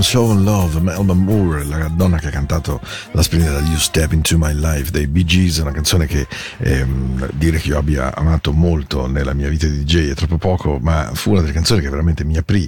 I'm So In Love, Melba Moore, la donna che ha cantato la splendida You Step Into My Life dei Bee Gees, una canzone che ehm, dire che io abbia amato molto nella mia vita di DJ è troppo poco, ma fu una delle canzoni che veramente mi aprì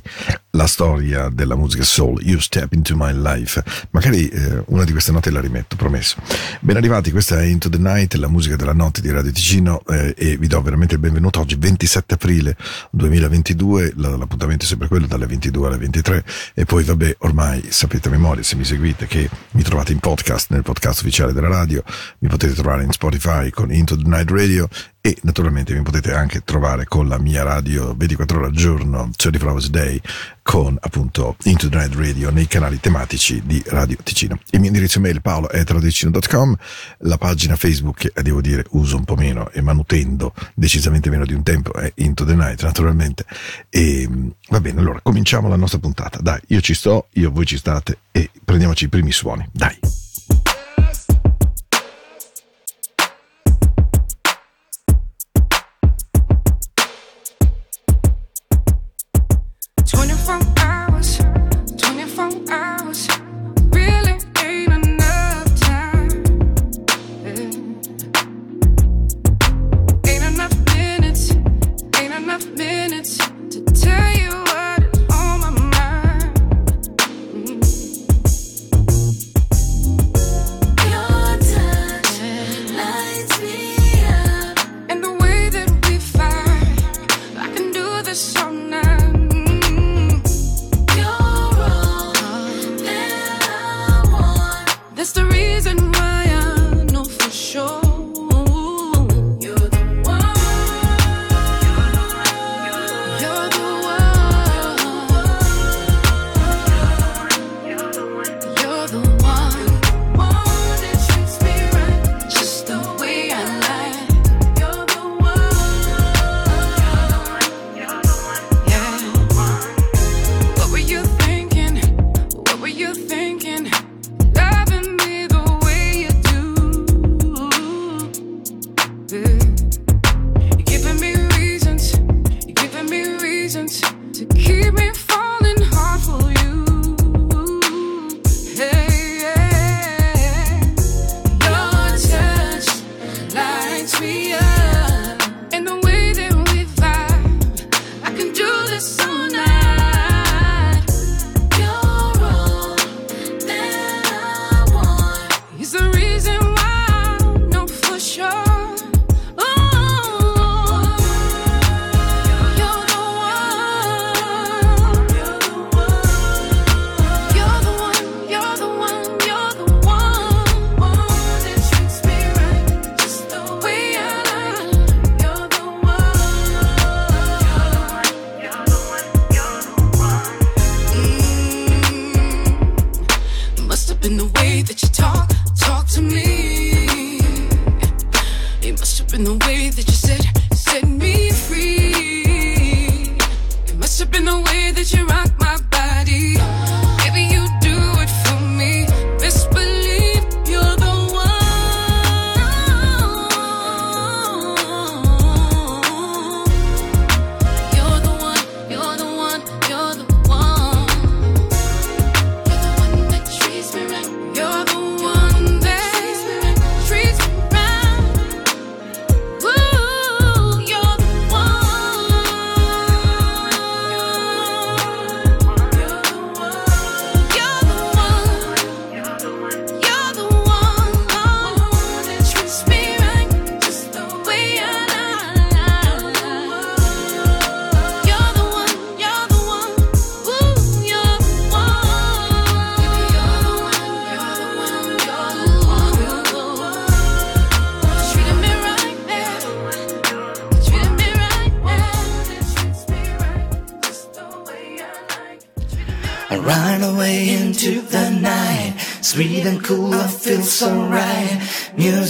la storia della musica soul, You Step Into My Life. Magari eh, una di queste note la rimetto, promesso. Ben arrivati, questa è Into the Night, la musica della notte di Radio Ticino eh, e vi do veramente il benvenuto oggi, 27 aprile 2022, l'appuntamento è sempre quello dalle 22 alle 23 e poi vabbè, ormai sapete a memoria se mi seguite che mi trovate in podcast, nel podcast ufficiale della radio, mi potete trovare in Spotify con Into the Night Radio e naturalmente mi potete anche trovare con la mia radio 24 ore al giorno, 24 Hours a Day, con appunto Into the Night Radio nei canali tematici di Radio Ticino. Il mio indirizzo mail paolo è radioticino.com, la pagina Facebook che eh, devo dire uso un po' meno e manutendo decisamente meno di un tempo è Into the Night naturalmente. E va bene, allora cominciamo la nostra puntata. Dai, io ci sto, io voi ci state e prendiamoci i primi suoni. Dai.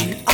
in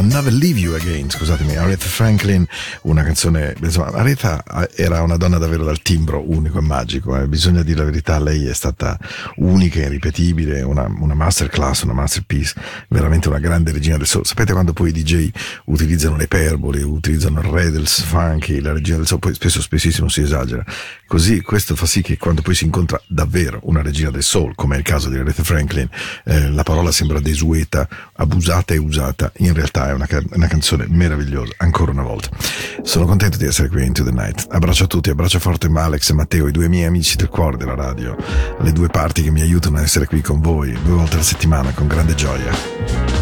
I'll Never Leave You Again, scusatemi, Aretha Franklin, una canzone, insomma, Aretha eh, era una donna davvero dal timbro unico e magico, eh, bisogna dire la verità, lei è stata unica, irripetibile, una, una masterclass, una masterpiece, veramente una grande regina del soul. Sapete quando poi i DJ utilizzano le perbole, utilizzano il re del funky, la regina del soul, poi spesso spessissimo si esagera. Così questo fa sì che quando poi si incontra davvero una regina del soul, come è il caso di Aretha Franklin, eh, la parola sembra desueta, abusata e usata, in realtà è una, una, canzone meravigliosa, ancora una volta. Sono contento di essere qui in To the Night. Abbraccio a tutti, abbraccio forte Alex e Matteo, i due miei amici del cuore della radio, le due parti che mi aiutano a essere qui con voi due volte alla settimana con grande gioia.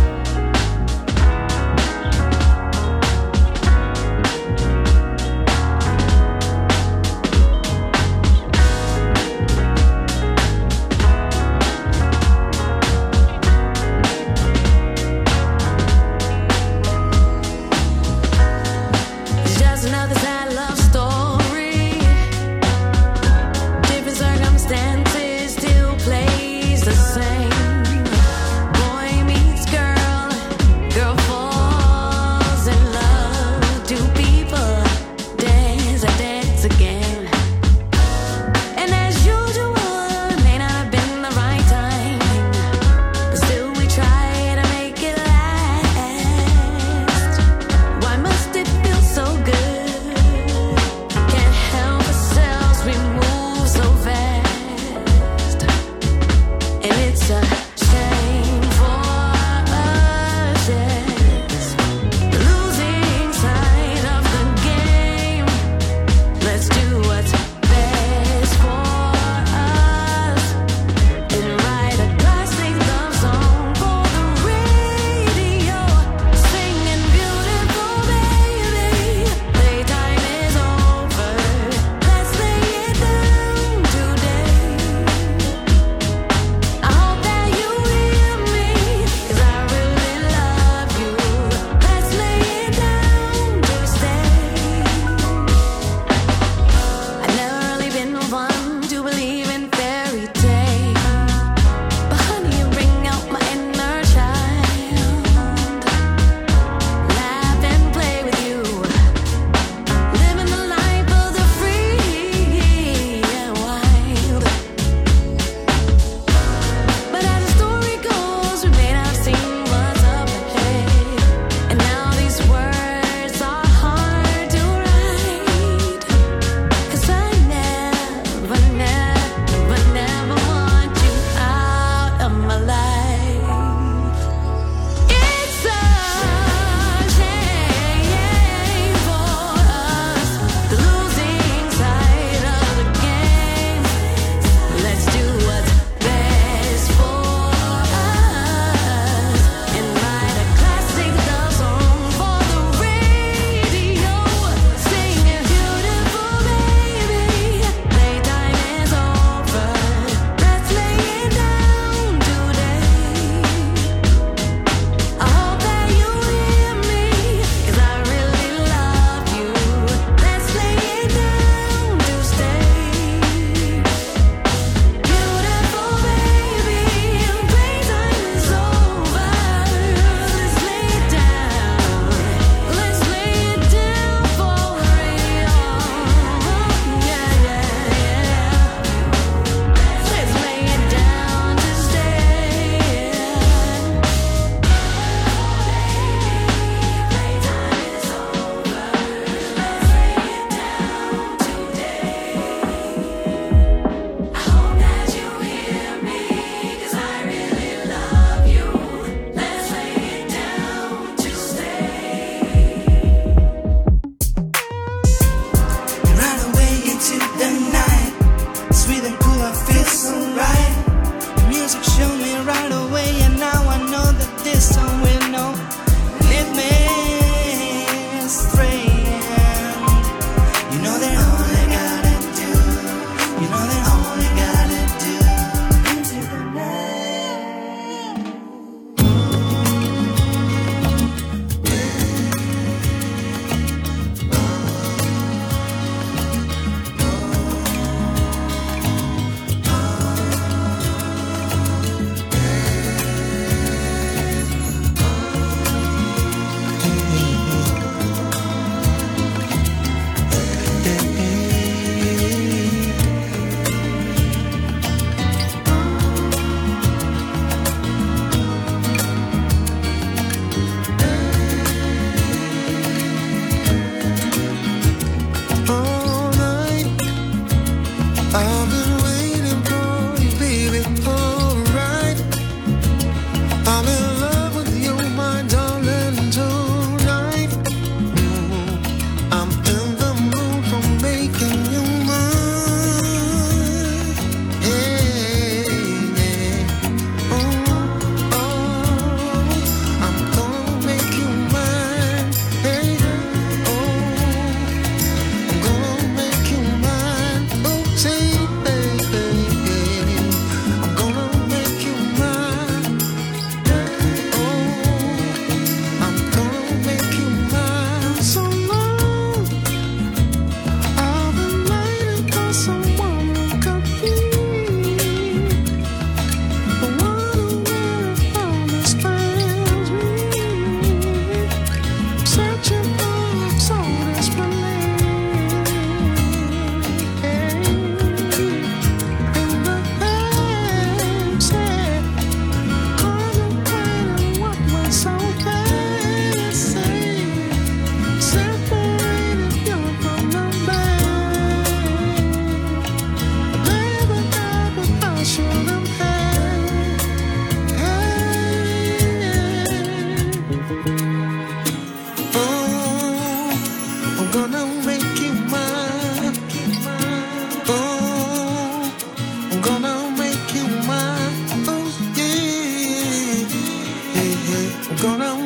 gonna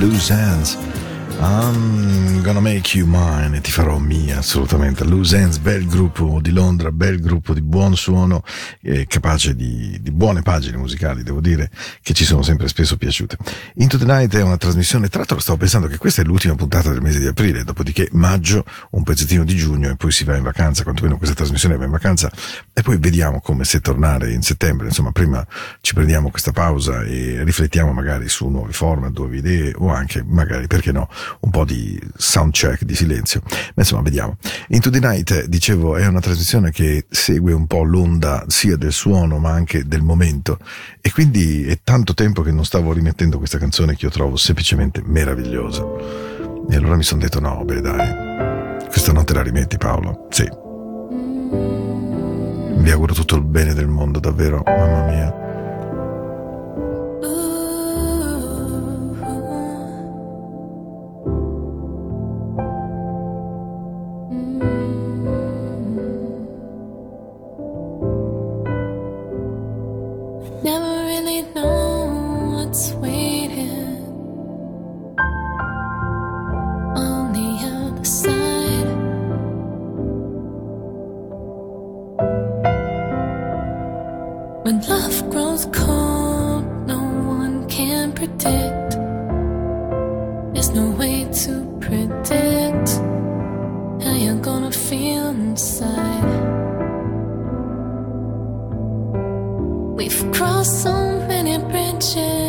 Loose Hands. I'm gonna make you mine ti farò mia assolutamente. Loose bel gruppo di Londra, bel gruppo di buon suono, eh, capace di, di buone pagine musicali, devo dire, che ci sono sempre spesso piaciute. Into the Night è una trasmissione, tra l'altro stavo pensando che questa è l'ultima puntata del mese di aprile, dopodiché maggio, un pezzettino di giugno e poi si va in vacanza, quantomeno questa trasmissione va in vacanza e poi vediamo come se tornare in settembre. Insomma, prima ci prendiamo questa pausa e riflettiamo magari su nuovi format, nuove idee o anche magari, perché no, un po' di sound check, di silenzio. Ma insomma, vediamo. Into the Night, dicevo, è una trasmissione che segue un po' l'onda sia del suono ma anche del momento e quindi è tanto tempo che non stavo rimettendo questa canzone che io trovo semplicemente meravigliosa. E allora mi sono detto no, beh dai, questa notte la rimetti Paolo? Sì. Vi auguro tutto il bene del mondo, davvero, mamma mia. When love grows cold, no one can predict. There's no way to predict how you're gonna feel inside. We've crossed so many bridges,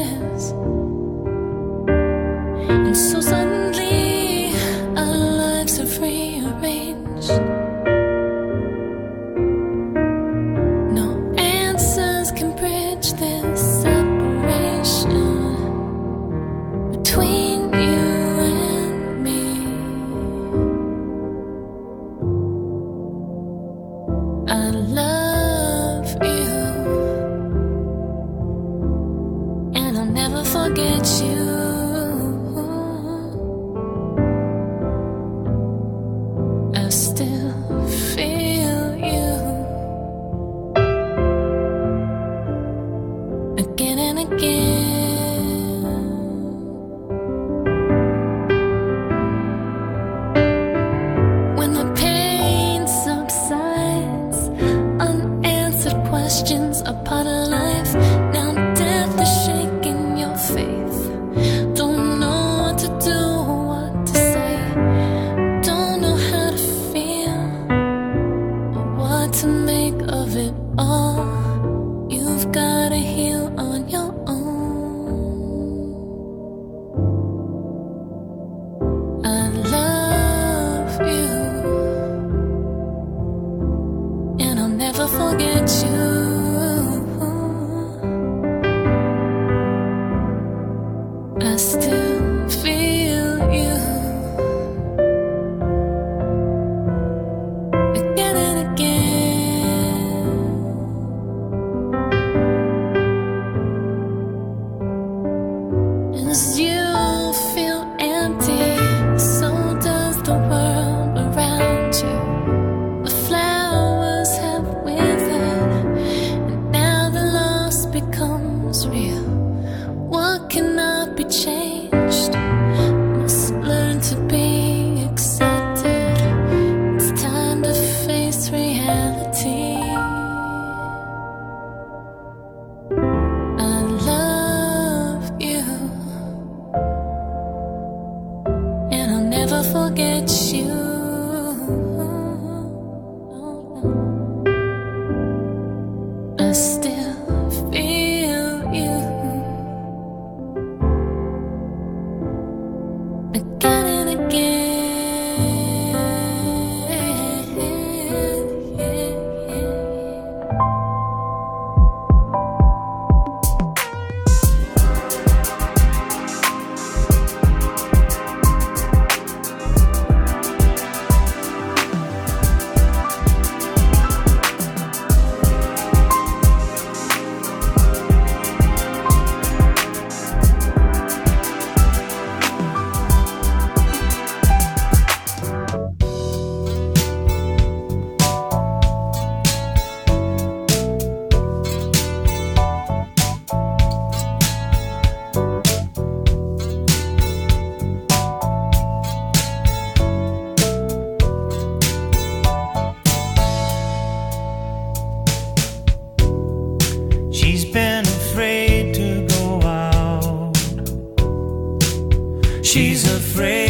She's afraid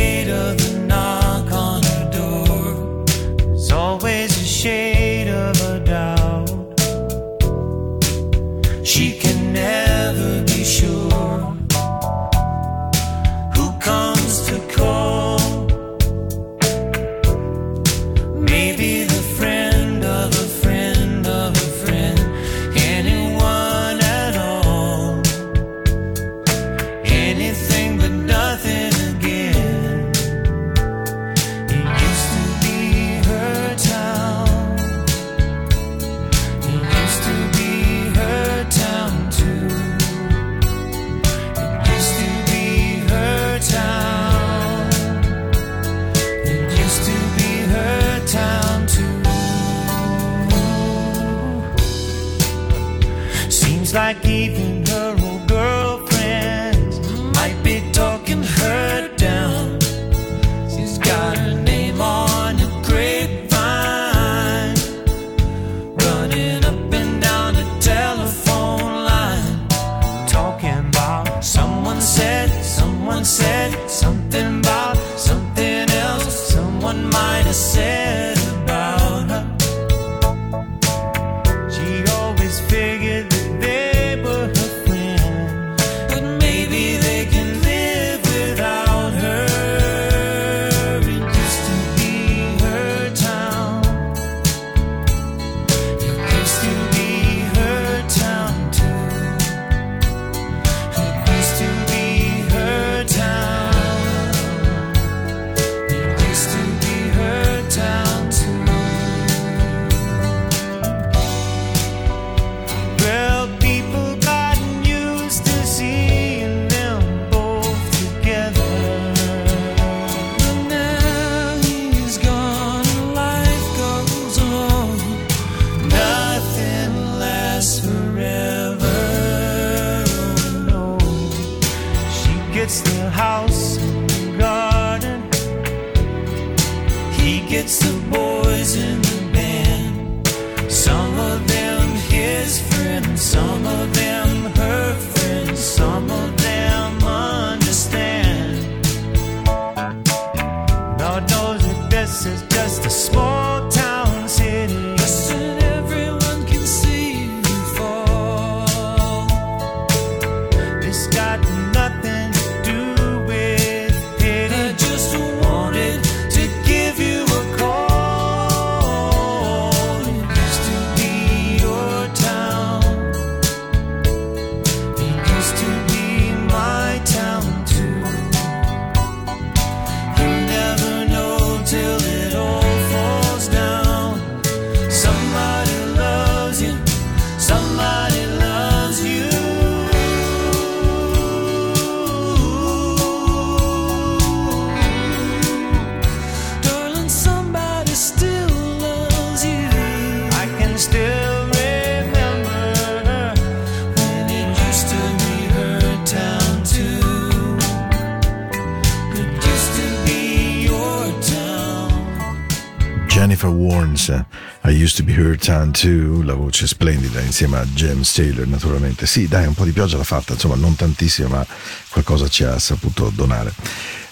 Used to la voce splendida insieme a James Taylor naturalmente. Sì, dai, un po' di pioggia l'ha fatta, insomma non tantissima, ma qualcosa ci ha saputo donare.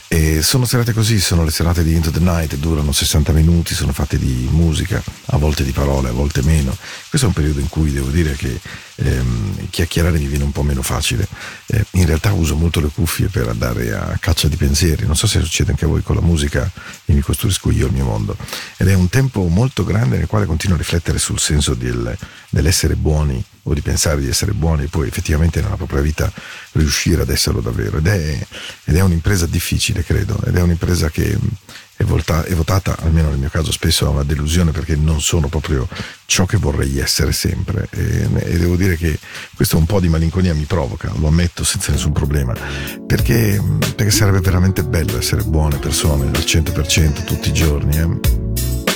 E sono serate così, sono le serate di Into the Night, durano 60 minuti, sono fatte di musica, a volte di parole, a volte meno. Questo è un periodo in cui devo dire che ehm, chiacchierare mi viene un po' meno facile. Eh, in realtà uso molto le cuffie per andare a caccia di pensieri, non so se succede anche a voi con la musica, e mi costruisco io il mio mondo. Ed è un tempo molto grande nel quale continuo a riflettere sul senso del- dell'essere buoni o di pensare di essere buoni e poi effettivamente nella propria vita riuscire ad esserlo davvero. Ed è, ed è un'impresa difficile, credo, ed è un'impresa che è, volta- è votata, almeno nel mio caso, spesso a una delusione perché non sono proprio ciò che vorrei essere sempre. E, e devo dire che questo un po' di malinconia mi provoca, lo ammetto senza nessun problema, perché, perché sarebbe veramente bello essere buone persone al 100% tutti i giorni. eh.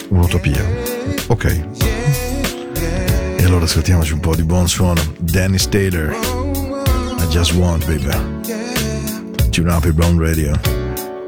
Un'utopia. Ok. E allora ascoltiamoci un po' di buon suono. Dennis Taylor. I just want, baby. Tune up your brown radio.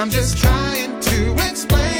I'm just trying to explain.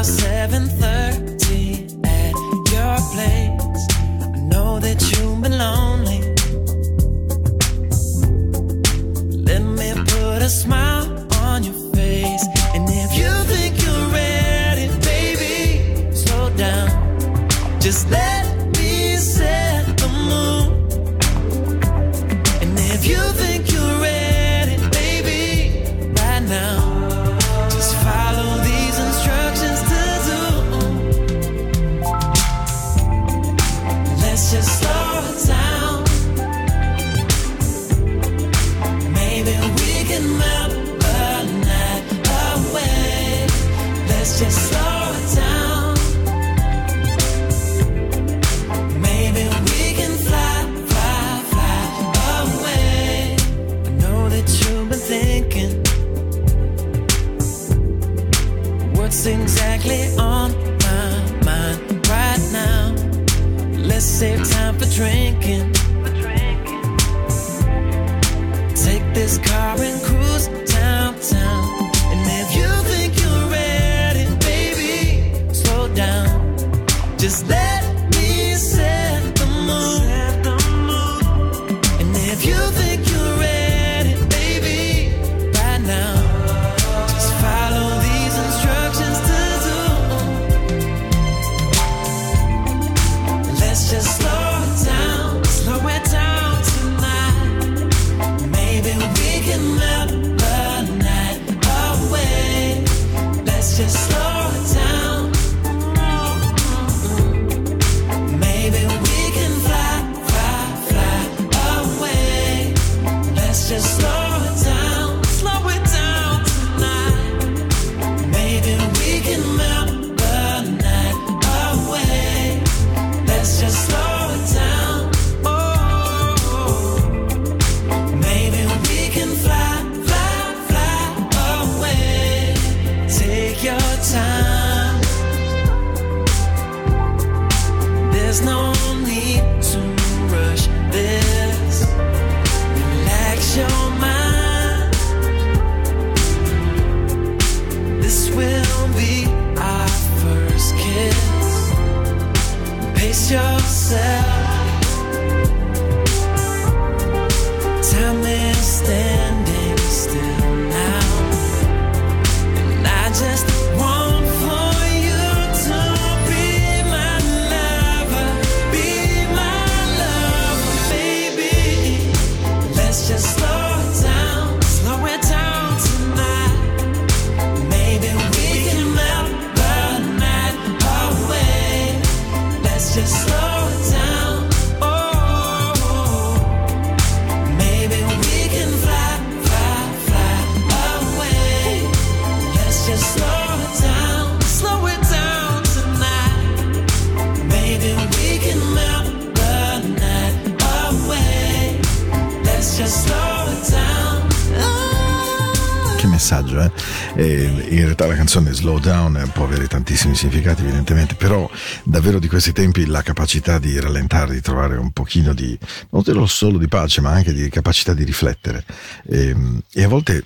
hacer. This car and in realtà la canzone Slow Down può avere tantissimi significati, evidentemente, però davvero di questi tempi la capacità di rallentare, di trovare un pochino di, non solo di pace, ma anche di capacità di riflettere. E, e a volte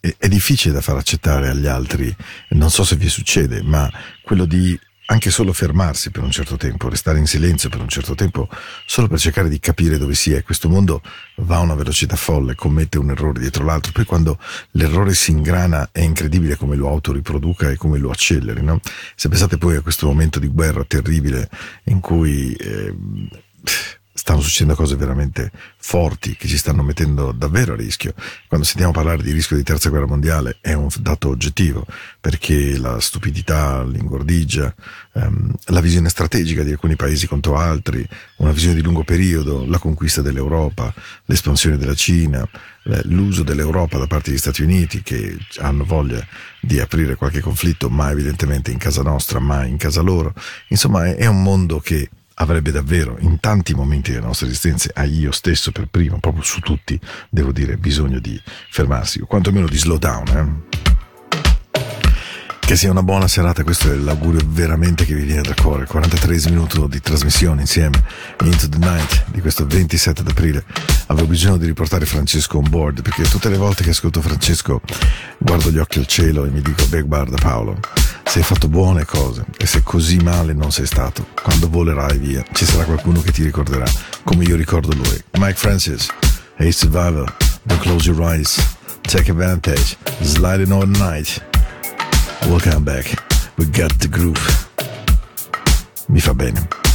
è, è difficile da far accettare agli altri, non so se vi succede, ma quello di anche solo fermarsi per un certo tempo, restare in silenzio per un certo tempo, solo per cercare di capire dove si è. Questo mondo va a una velocità folle, commette un errore dietro l'altro, poi quando l'errore si ingrana è incredibile come lo autoriproduca e come lo acceleri. No? Se pensate poi a questo momento di guerra terribile in cui... Eh, stanno succedendo cose veramente forti che ci stanno mettendo davvero a rischio. Quando sentiamo parlare di rischio di terza guerra mondiale è un dato oggettivo perché la stupidità, l'ingordigia, ehm, la visione strategica di alcuni paesi contro altri, una visione di lungo periodo, la conquista dell'Europa, l'espansione della Cina, eh, l'uso dell'Europa da parte degli Stati Uniti che hanno voglia di aprire qualche conflitto, ma evidentemente in casa nostra, mai in casa loro. Insomma, è un mondo che avrebbe davvero in tanti momenti delle nostre esistenze, a io stesso per primo, proprio su tutti, devo dire, bisogno di fermarsi, o quantomeno di slow down. Eh? Che sia una buona serata, questo è l'augurio veramente che vi viene da cuore. 43 minuti di trasmissione insieme Into the Night di questo 27 d'aprile. Avevo bisogno di riportare Francesco on board perché tutte le volte che ascolto Francesco guardo gli occhi al cielo e mi dico, beh guarda Paolo, se hai fatto buone cose e se così male non sei stato, quando volerai via ci sarà qualcuno che ti ricorderà come io ricordo lui. Mike Francis, Hey Survivor, Don't Close Your Eyes. Take advantage. Sliding all night. Welcome back. We got the groove. Mi fa bene.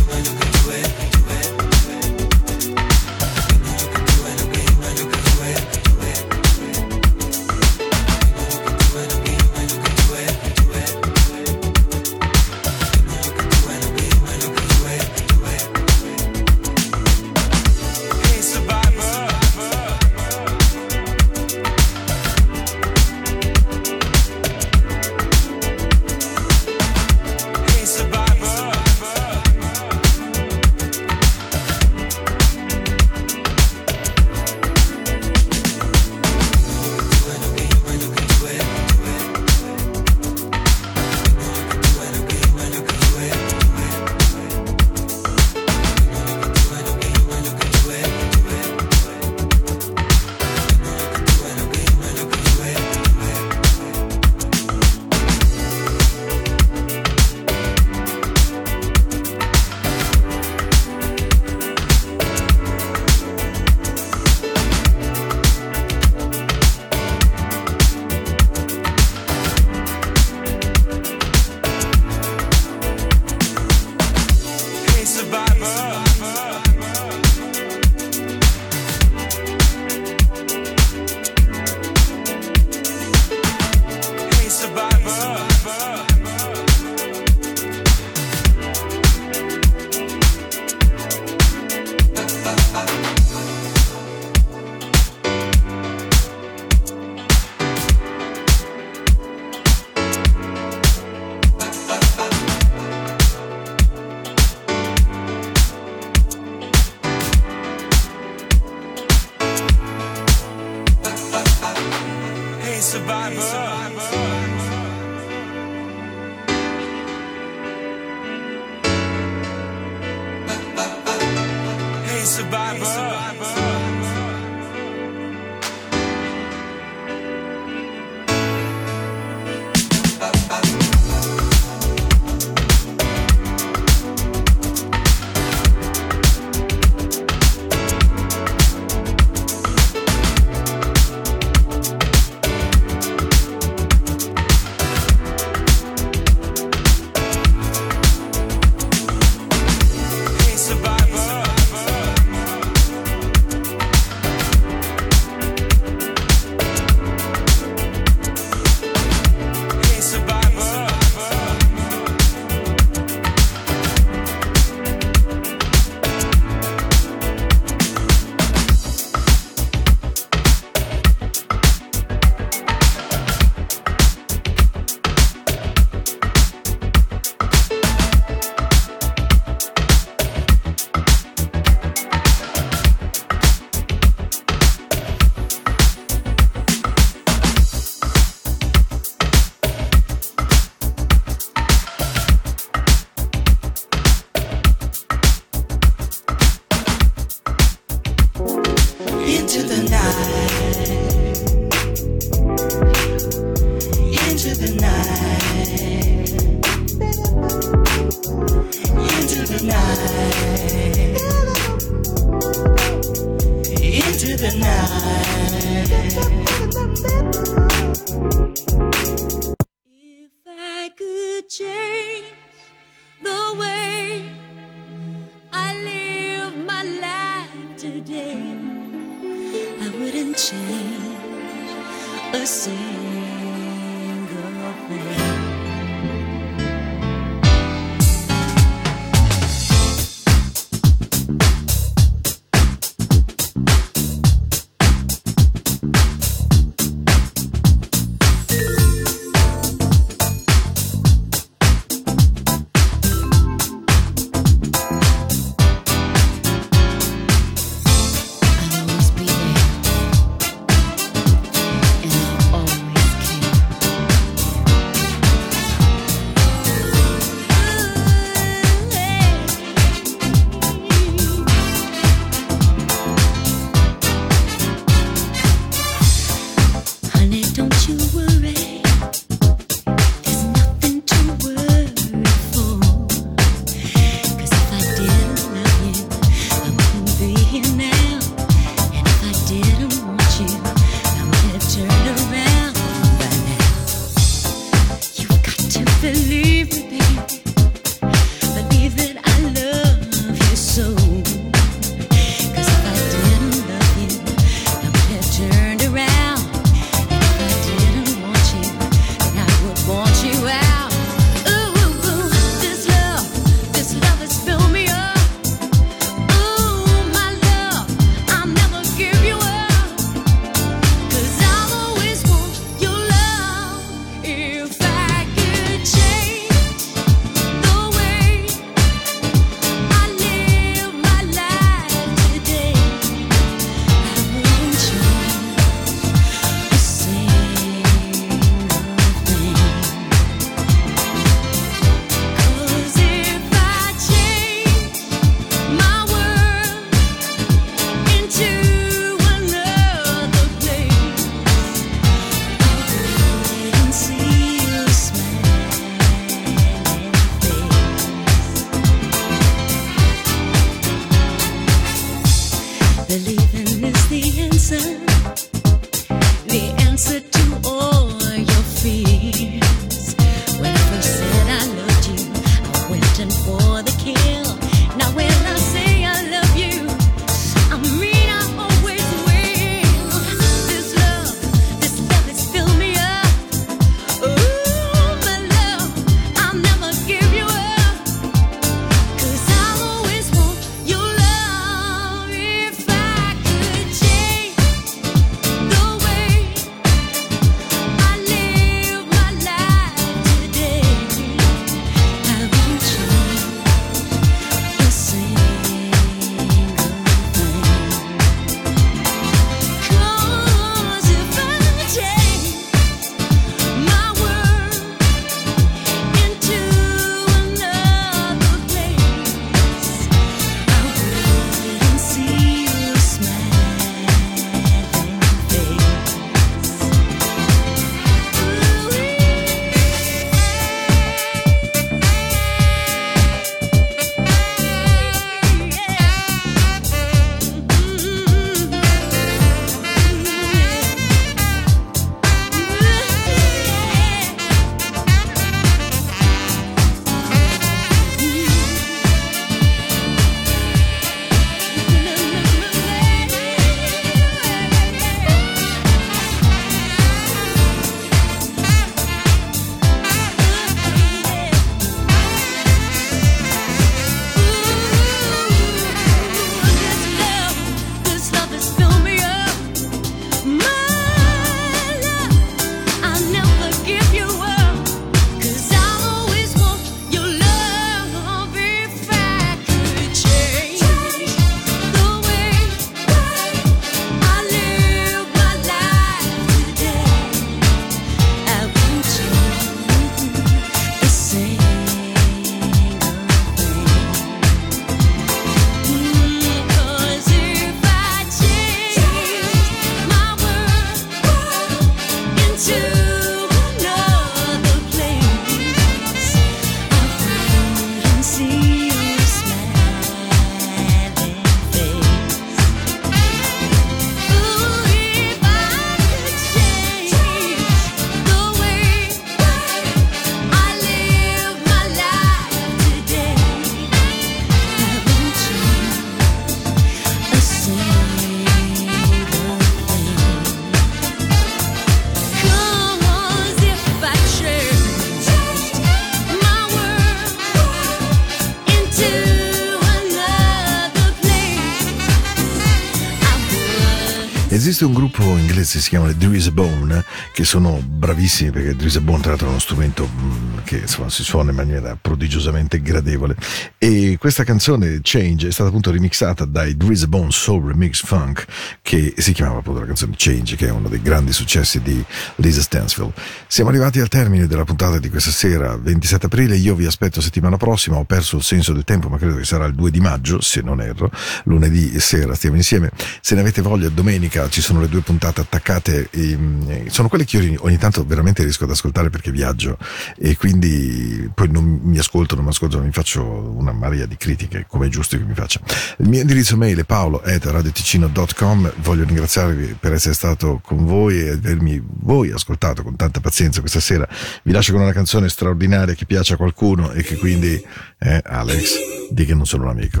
Esiste un gruppo inglese, si chiama The Drizzy Bone, che sono bravissimi perché Drizzy Bone tra l'altro è uno strumento mm, che insomma, si suona in maniera prodigiosamente gradevole. E questa canzone Change è stata appunto remixata dai Drizbone Soul Remix Funk, che si chiamava appunto la canzone Change, che è uno dei grandi successi di Lisa Stansfield. Siamo arrivati al termine della puntata di questa sera, 27 aprile. Io vi aspetto settimana prossima. Ho perso il senso del tempo, ma credo che sarà il 2 di maggio, se non erro. Lunedì sera stiamo insieme. Se ne avete voglia, domenica ci sono le due puntate attaccate. E, sono quelle che io ogni tanto veramente riesco ad ascoltare perché viaggio e quindi quindi poi non mi ascolto, non mi ascolto, mi faccio una marea di critiche, come è giusto che mi faccia. Il mio indirizzo mail è paolo.radioticino.com, voglio ringraziarvi per essere stato con voi e avermi voi ascoltato con tanta pazienza questa sera. Vi lascio con una canzone straordinaria che piace a qualcuno e che quindi, eh, Alex, di che non sono un amico.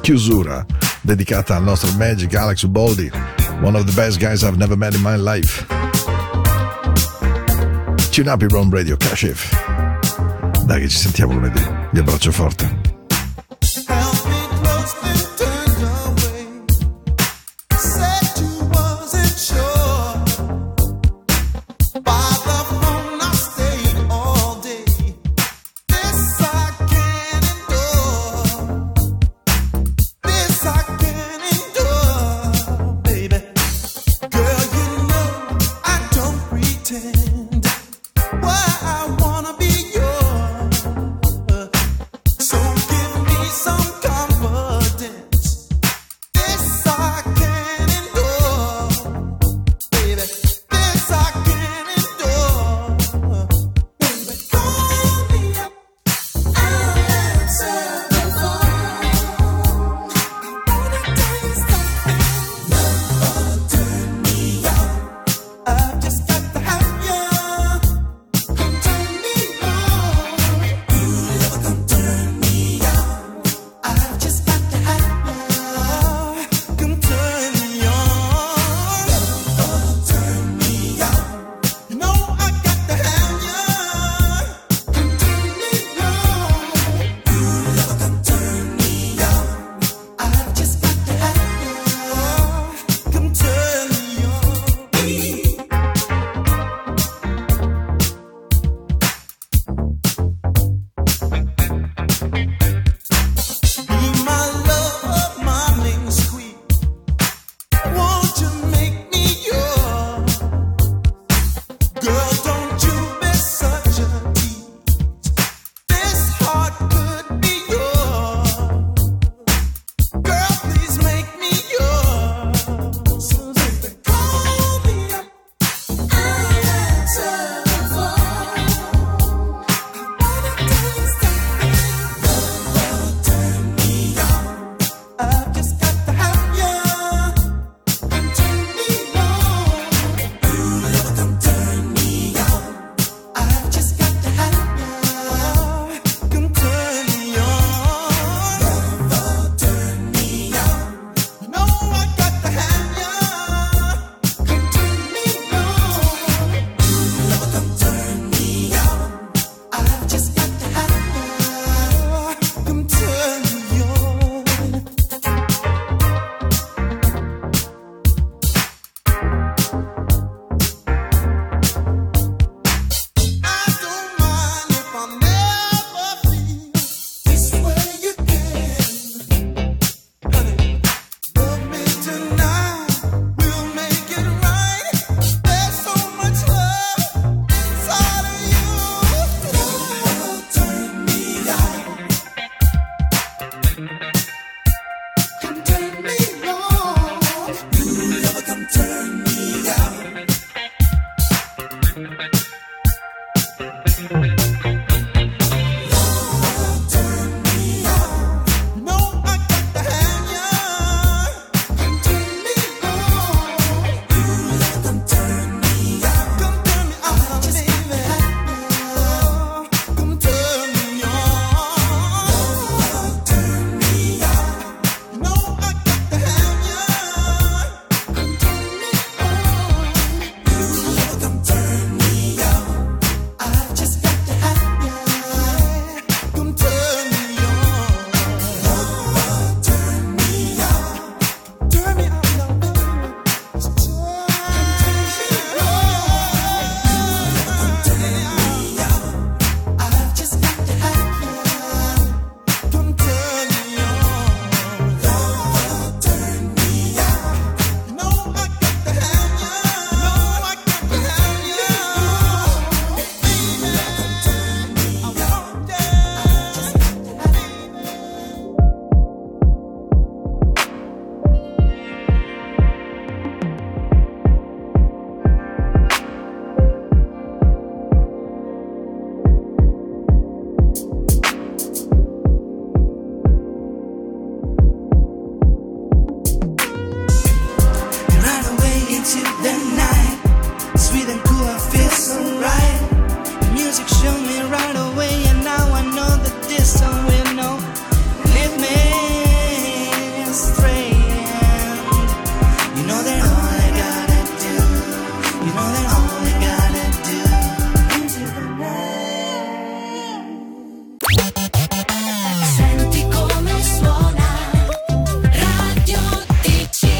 Chiusura dedicata al nostro Magic Alex Uboldi, one of the best guys I've never met in my life. Tune up your own radio, Kashif. Dai che ci sentiamo lunedì. Vi abbraccio forte.